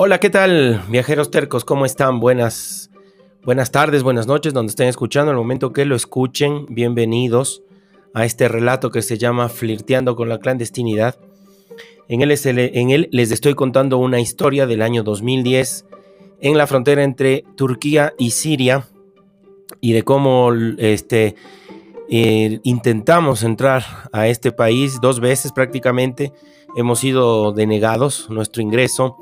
Hola, ¿qué tal, viajeros tercos? ¿Cómo están? Buenas, buenas tardes, buenas noches, donde estén escuchando. Al momento que lo escuchen, bienvenidos a este relato que se llama Flirteando con la clandestinidad. En él, les estoy contando una historia del año 2010 en la frontera entre Turquía y Siria y de cómo este, eh, intentamos entrar a este país dos veces prácticamente. Hemos sido denegados nuestro ingreso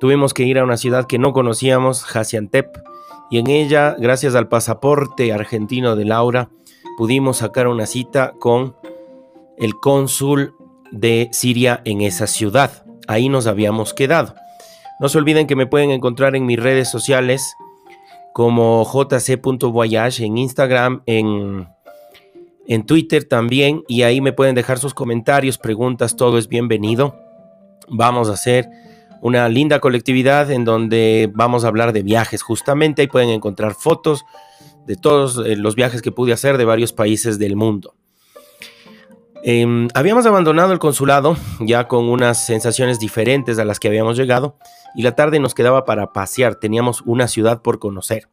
Tuvimos que ir a una ciudad que no conocíamos, Hasiantep, y en ella, gracias al pasaporte argentino de Laura, pudimos sacar una cita con el cónsul de Siria en esa ciudad. Ahí nos habíamos quedado. No se olviden que me pueden encontrar en mis redes sociales como jc.voyage en Instagram, en, en Twitter también, y ahí me pueden dejar sus comentarios, preguntas, todo es bienvenido. Vamos a hacer una linda colectividad en donde vamos a hablar de viajes justamente. Ahí pueden encontrar fotos de todos eh, los viajes que pude hacer de varios países del mundo. Em, habíamos abandonado el consulado ya con unas sensaciones diferentes a las que habíamos llegado y la tarde nos quedaba para pasear. Teníamos una ciudad por conocer.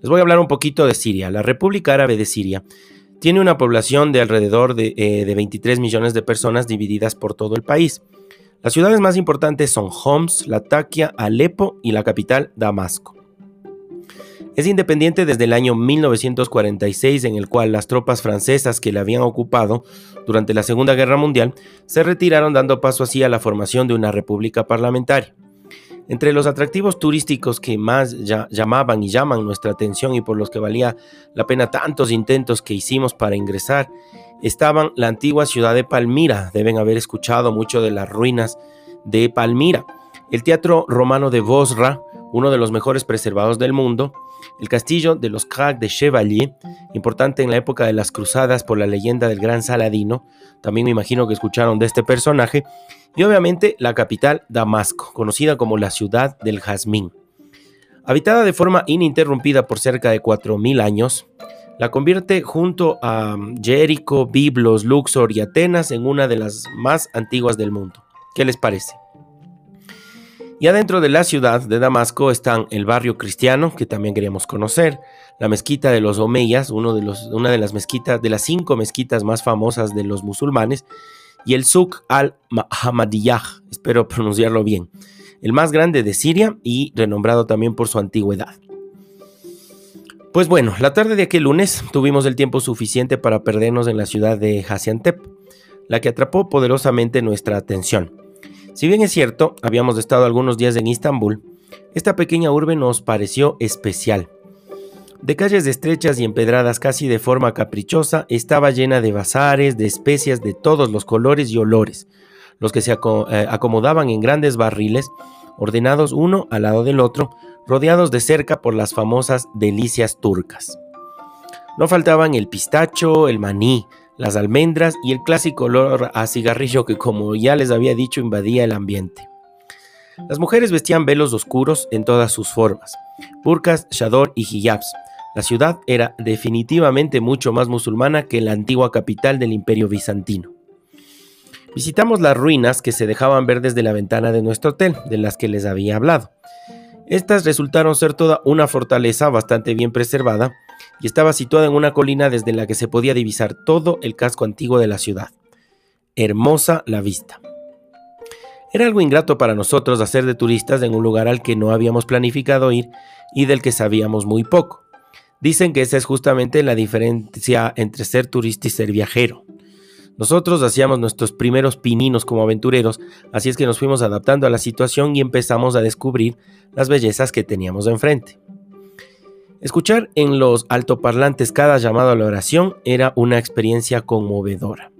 Les voy a hablar un poquito de Siria. La República Árabe de Siria tiene una población de alrededor de, eh, de 23 millones de personas divididas por todo el país. Las ciudades más importantes son Homs, Latakia, Alepo y la capital, Damasco. Es independiente desde el año 1946 en el cual las tropas francesas que la habían ocupado durante la Segunda Guerra Mundial se retiraron dando paso así a la formación de una república parlamentaria. Entre los atractivos turísticos que más llamaban y llaman nuestra atención y por los que valía la pena tantos intentos que hicimos para ingresar estaban la antigua ciudad de Palmira. Deben haber escuchado mucho de las ruinas de Palmira. El Teatro Romano de Bosra, uno de los mejores preservados del mundo. El castillo de los Crac de Chevalier, importante en la época de las cruzadas por la leyenda del gran Saladino. También me imagino que escucharon de este personaje. Y obviamente la capital, Damasco, conocida como la ciudad del jazmín. Habitada de forma ininterrumpida por cerca de 4.000 años, la convierte junto a mm, Jericho, Biblos, Luxor y Atenas en una de las más antiguas del mundo. ¿Qué les parece? Y adentro de la ciudad de Damasco están el barrio cristiano, que también queríamos conocer, la mezquita de los Omeyas, uno de una de las mezquitas, de las cinco mezquitas más famosas de los musulmanes, y el Suk al-Hamadiyah, espero pronunciarlo bien, el más grande de Siria y renombrado también por su antigüedad. Pues bueno, la tarde de aquel lunes tuvimos el tiempo suficiente para perdernos en la ciudad de Hasiantep, la que atrapó poderosamente nuestra atención. Si bien es cierto, habíamos estado algunos días en Istambul, esta pequeña urbe nos pareció especial. De calles estrechas y empedradas casi de forma caprichosa, estaba llena de bazares, de especias de todos los colores y olores, los que se eh, acomodaban en grandes barriles, ordenados uno al lado del otro, rodeados de cerca por las famosas delicias turcas. No faltaban el pistacho, el maní, las almendras y el clásico olor a cigarrillo que, como ya les había dicho, invadía el ambiente. Las mujeres vestían velos oscuros en todas sus formas, burkas, shador y hijabs. La ciudad era definitivamente mucho más musulmana que la antigua capital del imperio bizantino. Visitamos las ruinas que se dejaban ver desde la ventana de nuestro hotel, de las que les había hablado. Estas resultaron ser toda una fortaleza bastante bien preservada y estaba situada en una colina desde la que se podía divisar todo el casco antiguo de la ciudad. Hermosa la vista. Era algo ingrato para nosotros hacer de turistas en un lugar al que no habíamos planificado ir y del que sabíamos muy poco. Dicen que esa es justamente la diferencia entre ser turista y ser viajero. Nosotros hacíamos nuestros primeros pininos como aventureros, así es que nos fuimos adaptando a la situación y empezamos a descubrir las bellezas que teníamos enfrente. Escuchar en los altoparlantes cada llamado a la oración era una experiencia conmovedora.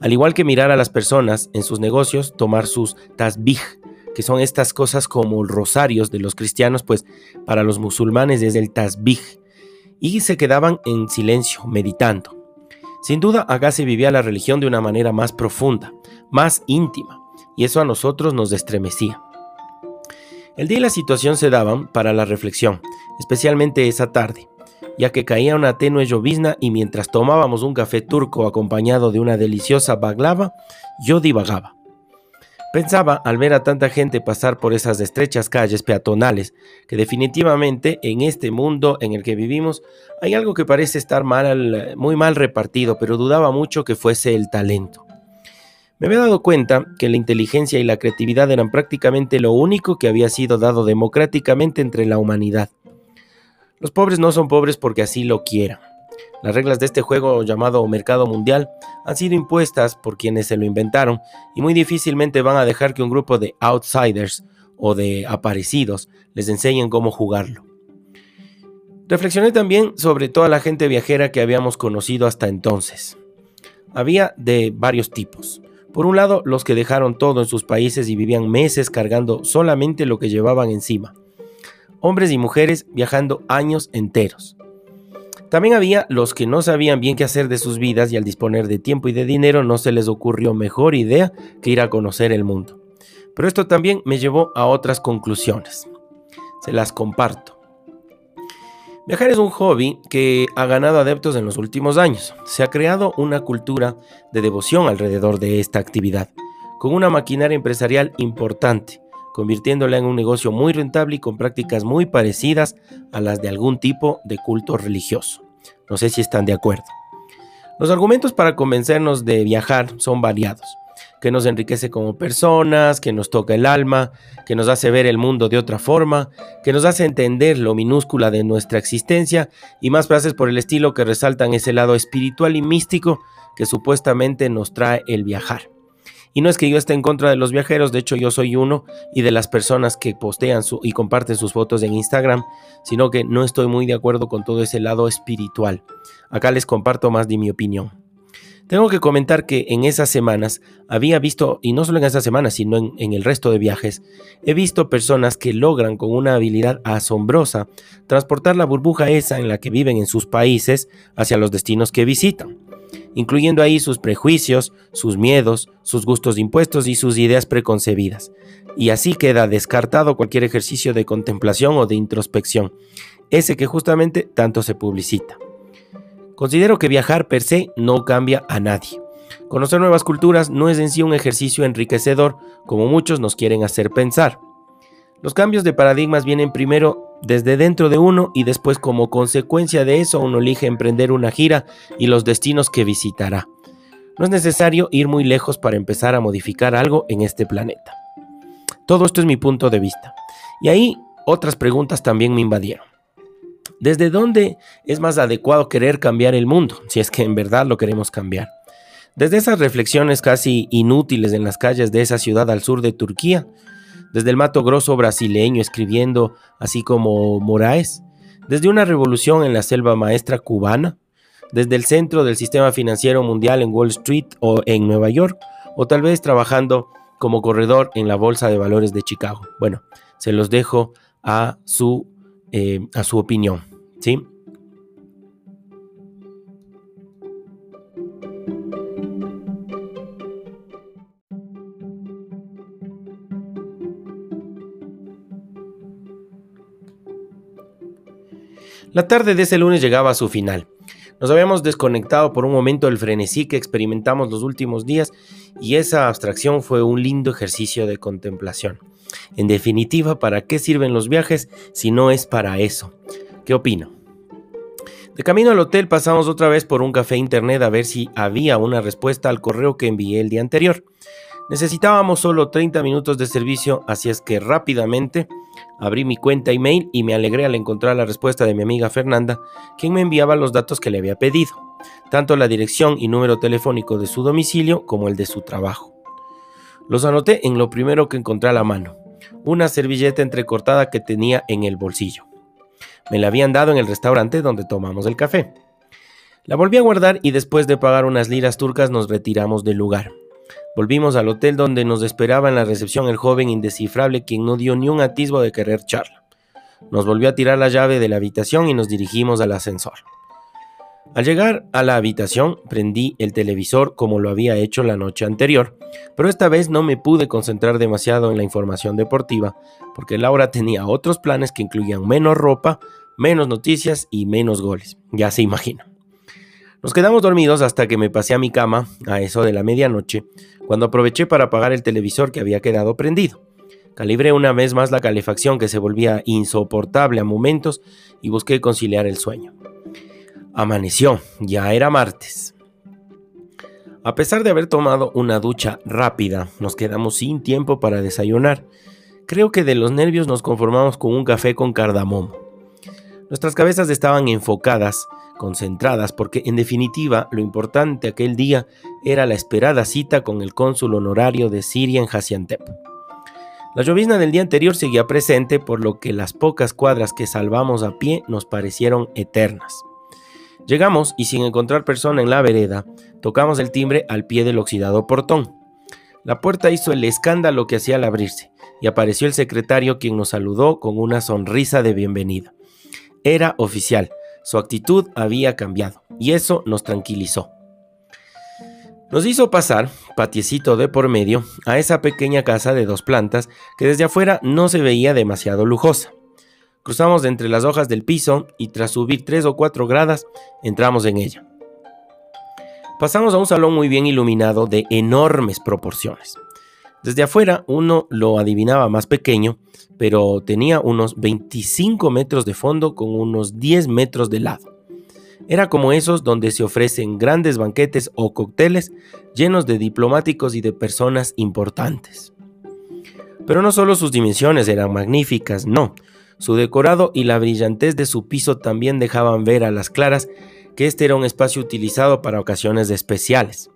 Al igual que mirar a las personas en sus negocios tomar sus tasbih, que son estas cosas como rosarios de los cristianos, pues para los musulmanes es el tasbih, y se quedaban en silencio, meditando. Sin duda, se vivía la religión de una manera más profunda, más íntima, y eso a nosotros nos estremecía. El día y la situación se daban para la reflexión, especialmente esa tarde, ya que caía una tenue llovizna y mientras tomábamos un café turco acompañado de una deliciosa baglava, yo divagaba. Pensaba al ver a tanta gente pasar por esas estrechas calles peatonales que definitivamente en este mundo en el que vivimos hay algo que parece estar mal, muy mal repartido, pero dudaba mucho que fuese el talento. Me había dado cuenta que la inteligencia y la creatividad eran prácticamente lo único que había sido dado democráticamente entre la humanidad. Los pobres no son pobres porque así lo quieran. Las reglas de este juego llamado mercado mundial han sido impuestas por quienes se lo inventaron y muy difícilmente van a dejar que un grupo de outsiders o de aparecidos les enseñen cómo jugarlo. Reflexioné también sobre toda la gente viajera que habíamos conocido hasta entonces. Había de varios tipos. Por un lado, los que dejaron todo en sus países y vivían meses cargando solamente lo que llevaban encima. Hombres y mujeres viajando años enteros. También había los que no sabían bien qué hacer de sus vidas y al disponer de tiempo y de dinero no se les ocurrió mejor idea que ir a conocer el mundo. Pero esto también me llevó a otras conclusiones. Se las comparto. Viajar es un hobby que ha ganado adeptos en los últimos años. Se ha creado una cultura de devoción alrededor de esta actividad, con una maquinaria empresarial importante convirtiéndola en un negocio muy rentable y con prácticas muy parecidas a las de algún tipo de culto religioso. No sé si están de acuerdo. Los argumentos para convencernos de viajar son variados, que nos enriquece como personas, que nos toca el alma, que nos hace ver el mundo de otra forma, que nos hace entender lo minúscula de nuestra existencia y más frases por el estilo que resaltan ese lado espiritual y místico que supuestamente nos trae el viajar. Y no es que yo esté en contra de los viajeros, de hecho yo soy uno y de las personas que postean y comparten sus fotos en Instagram, sino que no estoy muy de acuerdo con todo ese lado espiritual. Acá les comparto más de mi opinión. Tengo que comentar que en esas semanas había visto, y no solo en esas semanas, sino en, el resto de viajes, he visto personas que logran con una habilidad asombrosa transportar la burbuja esa en la que viven en sus países hacia los destinos que visitan incluyendo ahí sus prejuicios, sus miedos, sus gustos impuestos y sus ideas preconcebidas. Y así queda descartado cualquier ejercicio de contemplación o de introspección, ese que justamente tanto se publicita. Considero que viajar per se no cambia a nadie. Conocer nuevas culturas no es en sí un ejercicio enriquecedor como muchos nos quieren hacer pensar. Los cambios de paradigmas vienen primero desde dentro de uno y después como consecuencia de eso uno elige emprender una gira y los destinos que visitará. No es necesario ir muy lejos para empezar a modificar algo en este planeta. Todo esto es mi punto de vista. Y ahí otras preguntas también me invadieron. ¿Desde dónde es más adecuado querer cambiar el mundo, si es que en verdad lo queremos cambiar? Desde esas reflexiones casi inútiles en las calles de esa ciudad al sur de Turquía, desde el Mato Grosso brasileño escribiendo así como Moraes, desde una revolución en la selva maestra cubana, desde el centro del sistema financiero mundial en Wall Street o en Nueva York, o tal vez trabajando como corredor en la Bolsa de Valores de Chicago. Bueno, se los dejo a su, eh, a su opinión. ¿sí? La tarde de ese lunes llegaba a su final. Nos habíamos desconectado por un momento del frenesí que experimentamos los últimos días y esa abstracción fue un lindo ejercicio de contemplación. En definitiva, ¿para qué sirven los viajes si no es para eso? ¿Qué opino? De camino al hotel pasamos otra vez por un café internet a ver si había una respuesta al correo que envié el día anterior. Necesitábamos solo 30 minutos de servicio, así es que rápidamente abrí mi cuenta email y me alegré al encontrar la respuesta de mi amiga Fernanda, quien me enviaba los datos que le había pedido, tanto la dirección y número telefónico de su domicilio como el de su trabajo. Los anoté en lo primero que encontré a la mano, una servilleta entrecortada que tenía en el bolsillo. Me la habían dado en el restaurante donde tomamos el café. La volví a guardar y después de pagar unas liras turcas nos retiramos del lugar. Volvimos al hotel donde nos esperaba en la recepción el joven indescifrable quien no dio ni un atisbo de querer charla. Nos volvió a tirar la llave de la habitación y nos dirigimos al ascensor. Al llegar a la habitación prendí el televisor como lo había hecho la noche anterior, pero esta vez no me pude concentrar demasiado en la información deportiva, porque Laura tenía otros planes que incluían menos ropa, menos noticias y menos goles, ya se imagina. Nos quedamos dormidos hasta que me pasé a mi cama, a eso de la medianoche, cuando aproveché para apagar el televisor que había quedado prendido. Calibré una vez más la calefacción que se volvía insoportable a momentos y busqué conciliar el sueño. Amaneció, ya era martes. A pesar de haber tomado una ducha rápida, nos quedamos sin tiempo para desayunar. Creo que de los nervios nos conformamos con un café con cardamomo. Nuestras cabezas estaban enfocadas concentradas, porque en definitiva lo importante aquel día era la esperada cita con el cónsul honorario de Siria en Hasiantep. La llovizna del día anterior seguía presente, por lo que las pocas cuadras que salvamos a pie nos parecieron eternas. Llegamos y sin encontrar persona en la vereda, tocamos el timbre al pie del oxidado portón. La puerta hizo el escándalo que hacía al abrirse, y apareció el secretario quien nos saludó con una sonrisa de bienvenida. Era oficial, su actitud había cambiado y eso nos tranquilizó. Nos hizo pasar, patiecito de por medio, a esa pequeña casa de dos plantas que desde afuera no se veía demasiado lujosa. Cruzamos entre las hojas del piso y tras subir tres o cuatro gradas entramos en ella. Pasamos a un salón muy bien iluminado de enormes proporciones. Desde afuera uno lo adivinaba más pequeño, pero tenía unos 25 metros de fondo con unos 10 metros de lado. Era como esos donde se ofrecen grandes banquetes o cócteles llenos de diplomáticos y de personas importantes. Pero no solo sus dimensiones eran magníficas, no, su decorado y la brillantez de su piso también dejaban ver a las claras que este era un espacio utilizado para ocasiones especiales.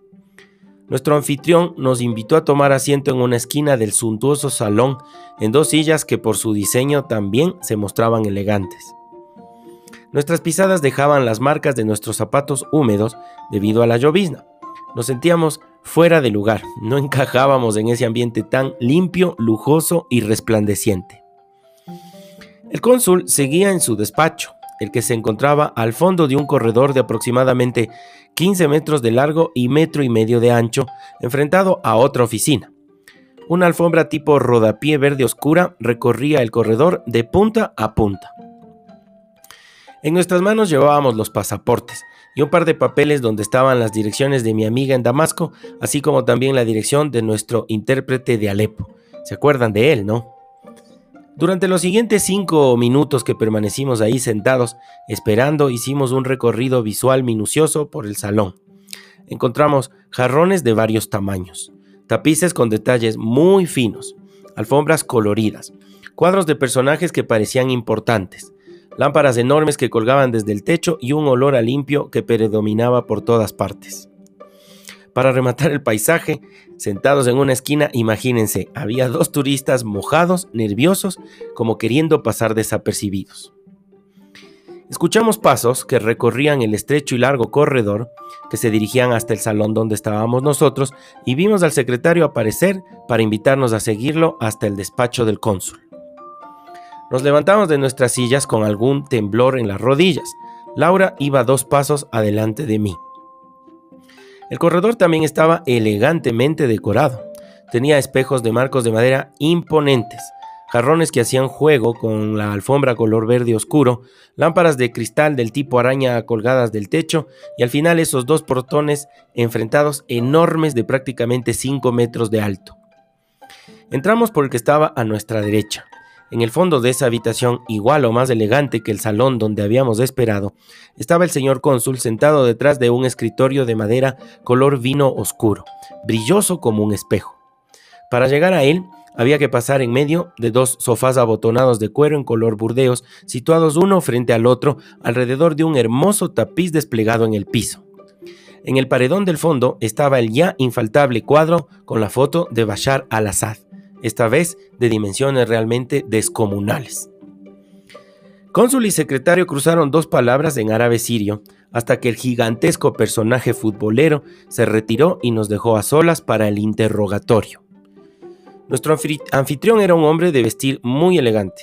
Nuestro anfitrión nos invitó a tomar asiento en una esquina del suntuoso salón, en dos sillas que por su diseño también se mostraban elegantes. Nuestras pisadas dejaban las marcas de nuestros zapatos húmedos debido a la llovizna. Nos sentíamos fuera de lugar, no encajábamos en ese ambiente tan limpio, lujoso y resplandeciente. El cónsul seguía en su despacho, el que se encontraba al fondo de un corredor de aproximadamente 15 metros de largo y metro y medio de ancho, enfrentado a otra oficina. Una alfombra tipo rodapié verde oscura recorría el corredor de punta a punta. En nuestras manos llevábamos los pasaportes y un par de papeles donde estaban las direcciones de mi amiga en Damasco, así como también la dirección de nuestro intérprete de Alepo. ¿Se acuerdan de él, no? Durante los siguientes cinco minutos que permanecimos ahí sentados, esperando, hicimos un recorrido visual minucioso por el salón. Encontramos jarrones de varios tamaños, tapices con detalles muy finos, alfombras coloridas, cuadros de personajes que parecían importantes, lámparas enormes que colgaban desde el techo y un olor a limpio que predominaba por todas partes. Para rematar el paisaje, sentados en una esquina, imagínense, había dos turistas mojados, nerviosos, como queriendo pasar desapercibidos. Escuchamos pasos que recorrían el estrecho y largo corredor que se dirigían hasta el salón donde estábamos nosotros y vimos al secretario aparecer para invitarnos a seguirlo hasta el despacho del cónsul. Nos levantamos de nuestras sillas con algún temblor en las rodillas. Laura iba dos pasos adelante de mí. El corredor también estaba elegantemente decorado. Tenía espejos de marcos de madera imponentes, jarrones que hacían juego con la alfombra color verde oscuro, lámparas de cristal del tipo araña colgadas del techo y al final esos dos portones enfrentados enormes de prácticamente 5 metros de alto. Entramos por el que estaba a nuestra derecha. En el fondo de esa habitación, igual o más elegante que el salón donde habíamos esperado, estaba el señor cónsul sentado detrás de un escritorio de madera color vino oscuro, brilloso como un espejo. Para llegar a él, había que pasar en medio de dos sofás abotonados de cuero en color burdeos, situados uno frente al otro, alrededor de un hermoso tapiz desplegado en el piso. En el paredón del fondo estaba el ya infaltable cuadro con la foto de Bashar al-Assad, esta vez de dimensiones realmente descomunales. Cónsul y secretario cruzaron dos palabras en árabe sirio, hasta que el gigantesco personaje futbolero se retiró y nos dejó a solas para el interrogatorio. Nuestro anfitrión era un hombre de vestir muy elegante.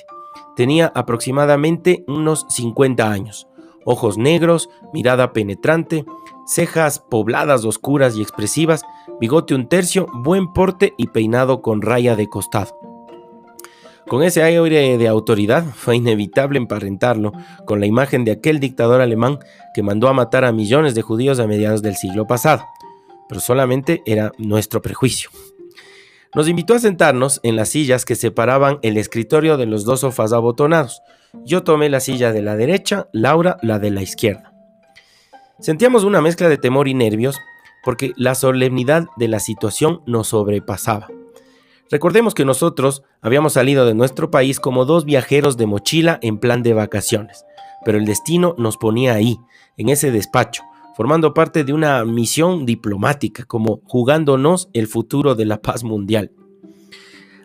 Tenía aproximadamente unos 50 años, ojos negros, mirada penetrante, cejas pobladas, oscuras y expresivas, bigote un tercio, buen porte y peinado con raya de costado. Con ese aire de autoridad fue inevitable emparentarlo con la imagen de aquel dictador alemán que mandó a matar a millones de judíos a mediados del siglo pasado, pero solamente era nuestro prejuicio. Nos invitó a sentarnos en las sillas que separaban el escritorio de los dos sofás abotonados. Yo tomé la silla de la derecha, Laura la de la izquierda. Sentíamos una mezcla de temor y nervios porque la solemnidad de la situación nos sobrepasaba. Recordemos que nosotros habíamos salido de nuestro país como dos viajeros de mochila en plan de vacaciones, pero el destino nos ponía ahí, en ese despacho, formando parte de una misión diplomática, como jugándonos el futuro de la paz mundial.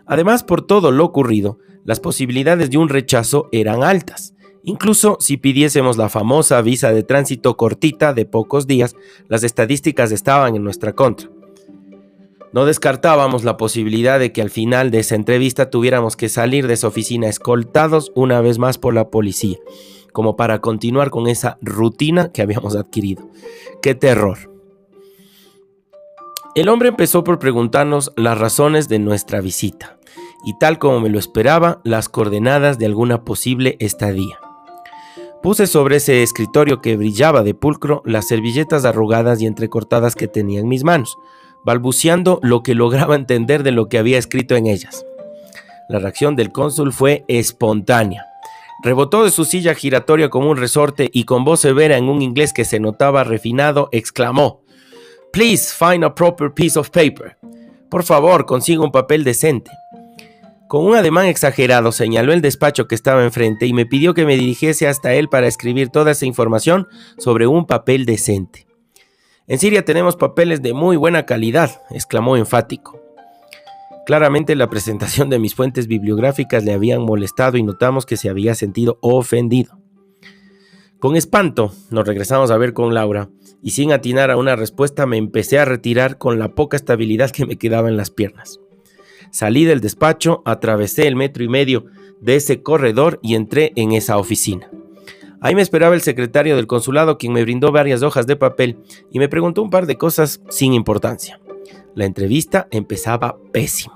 Además, por todo lo ocurrido, las posibilidades de un rechazo eran altas. Incluso si pidiésemos la famosa visa de tránsito cortita de pocos días, las estadísticas estaban en nuestra contra. No descartábamos la posibilidad de que al final de esa entrevista tuviéramos que salir de esa oficina escoltados una vez más por la policía como para continuar con esa rutina que habíamos adquirido. ¡Qué terror! El hombre empezó por preguntarnos las razones de nuestra visita y tal como me lo esperaba, las coordenadas de alguna posible estadía. Puse sobre ese escritorio que brillaba de pulcro las servilletas arrugadas y entrecortadas que tenía en mis manos, balbuceando lo que lograba entender de lo que había escrito en ellas. La reacción del cónsul fue espontánea. Rebotó de su silla giratoria como un resorte y con voz severa en un inglés que se notaba refinado, exclamó: Please find a proper piece of paper. Por favor, consiga un papel decente. Con un ademán exagerado señaló el despacho que estaba enfrente y me pidió que me dirigiese hasta él para escribir toda esa información sobre un papel decente. En Siria tenemos papeles de muy buena calidad, exclamó enfático. Claramente la presentación de mis fuentes bibliográficas le habían molestado y notamos que se había sentido ofendido. Con espanto nos regresamos a ver con Laura y sin atinar a una respuesta me empecé a retirar con la poca estabilidad que me quedaba en las piernas. Salí del despacho, atravesé el metro y medio de ese corredor y entré en esa oficina. Ahí me esperaba el secretario del consulado quien me brindó varias hojas de papel y me preguntó un par de cosas sin importancia. La entrevista empezaba pésimo.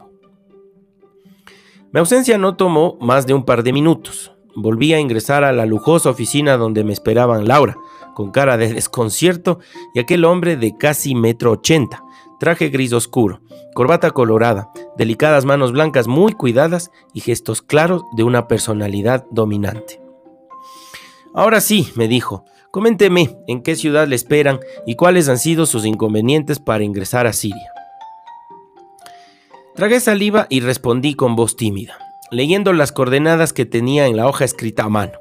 Mi ausencia no tomó más de un par de minutos. Volví a ingresar a la lujosa oficina donde me esperaban Laura, con cara de desconcierto, y aquel hombre de casi metro ochenta, traje gris oscuro, corbata colorada, delicadas manos blancas muy cuidadas y gestos claros de una personalidad dominante. Ahora sí, me dijo, coménteme en qué ciudad le esperan y cuáles han sido sus inconvenientes para ingresar a Siria. Tragué saliva y respondí con voz tímida, leyendo las coordenadas que tenía en la hoja escrita a mano.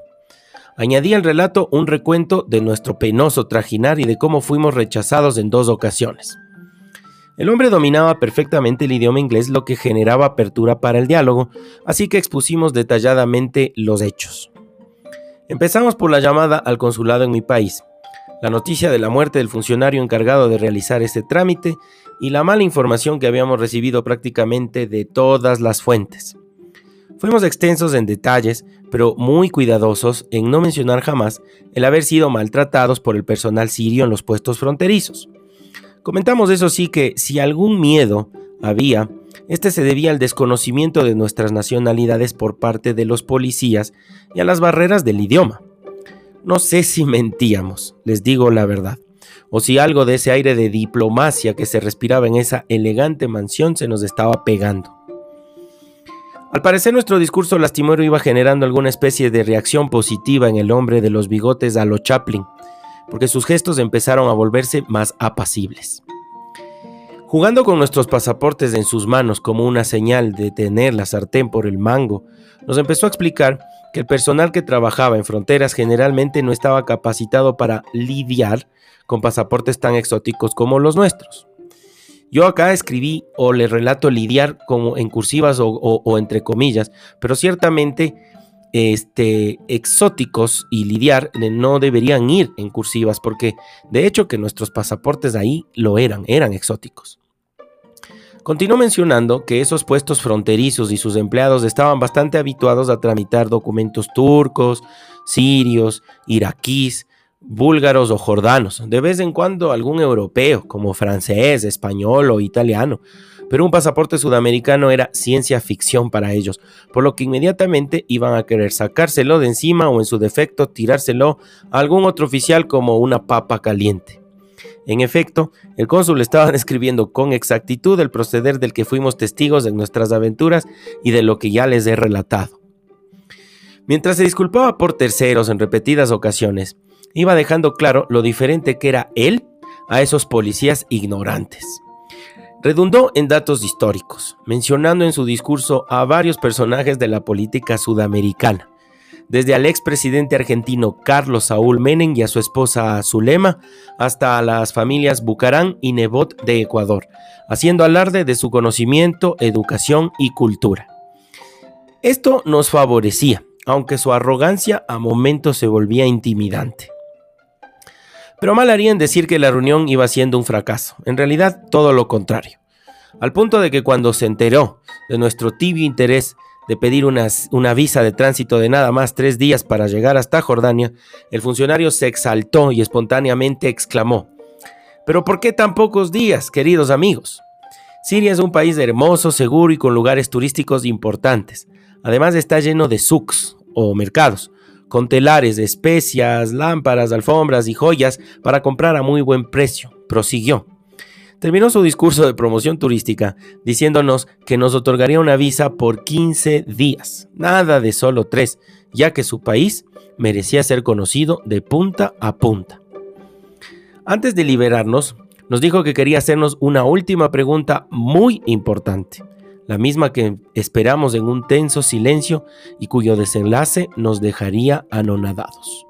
Añadí al relato un recuento de nuestro penoso trajinar y de cómo fuimos rechazados en dos ocasiones. El hombre dominaba perfectamente el idioma inglés, lo que generaba apertura para el diálogo, así que expusimos detalladamente los hechos. Empezamos por la llamada al consulado en mi país, la noticia de la muerte del funcionario encargado de realizar este trámite y la mala información que habíamos recibido prácticamente de todas las fuentes. Fuimos extensos en detalles, pero muy cuidadosos en no mencionar jamás el haber sido maltratados por el personal sirio en los puestos fronterizos. Comentamos eso sí que si algún miedo había, este se debía al desconocimiento de nuestras nacionalidades por parte de los policías y a las barreras del idioma. No sé si mentíamos, les digo la verdad o si algo de ese aire de diplomacia que se respiraba en esa elegante mansión se nos estaba pegando. Al parecer nuestro discurso lastimero iba generando alguna especie de reacción positiva en el hombre de los bigotes a lo Chaplin, porque sus gestos empezaron a volverse más apacibles. Jugando con nuestros pasaportes en sus manos como una señal de tener la sartén por el mango, nos empezó a explicar que el personal que trabajaba en fronteras generalmente no estaba capacitado para lidiar con pasaportes tan exóticos como los nuestros. Yo acá escribí o le relato lidiar como en cursivas o, entre comillas, pero ciertamente este, exóticos y lidiar no deberían ir en cursivas porque de hecho que nuestros pasaportes ahí lo eran, eran exóticos. Continuó mencionando que esos puestos fronterizos y sus empleados estaban bastante habituados a tramitar documentos turcos, sirios, iraquíes, búlgaros o jordanos, de vez en cuando algún europeo, como francés, español o italiano, pero un pasaporte sudamericano era ciencia ficción para ellos, por lo que inmediatamente iban a querer sacárselo de encima o en su defecto tirárselo a algún otro oficial como una papa caliente. En efecto, el cónsul estaba describiendo con exactitud el proceder del que fuimos testigos en nuestras aventuras y de lo que ya les he relatado. Mientras se disculpaba por terceros en repetidas ocasiones, iba dejando claro lo diferente que era él a esos policías ignorantes. Redundó en datos históricos, mencionando en su discurso a varios personajes de la política sudamericana, desde al expresidente argentino Carlos Saúl Menem y a su esposa Zulema, hasta a las familias Bucarán y Nebot de Ecuador, haciendo alarde de su conocimiento, educación y cultura. Esto nos favorecía, aunque su arrogancia a momentos se volvía intimidante. Pero mal haría en decir que la reunión iba siendo un fracaso. En realidad, todo lo contrario. Al punto de que cuando se enteró de nuestro tibio interés de pedir una visa de tránsito de nada más tres días para llegar hasta Jordania, el funcionario se exaltó y espontáneamente exclamó, ¿Pero por qué tan pocos días, queridos amigos? Siria es un país hermoso, seguro y con lugares turísticos importantes. Además está lleno de souks o mercados, con telares especias, lámparas, alfombras y joyas para comprar a muy buen precio, prosiguió. Terminó su discurso de promoción turística diciéndonos que nos otorgaría una visa por 15 días, nada de solo 3, ya que su país merecía ser conocido de punta a punta. Antes de liberarnos, nos dijo que quería hacernos una última pregunta muy importante la misma que esperamos en un tenso silencio y cuyo desenlace nos dejaría anonadados.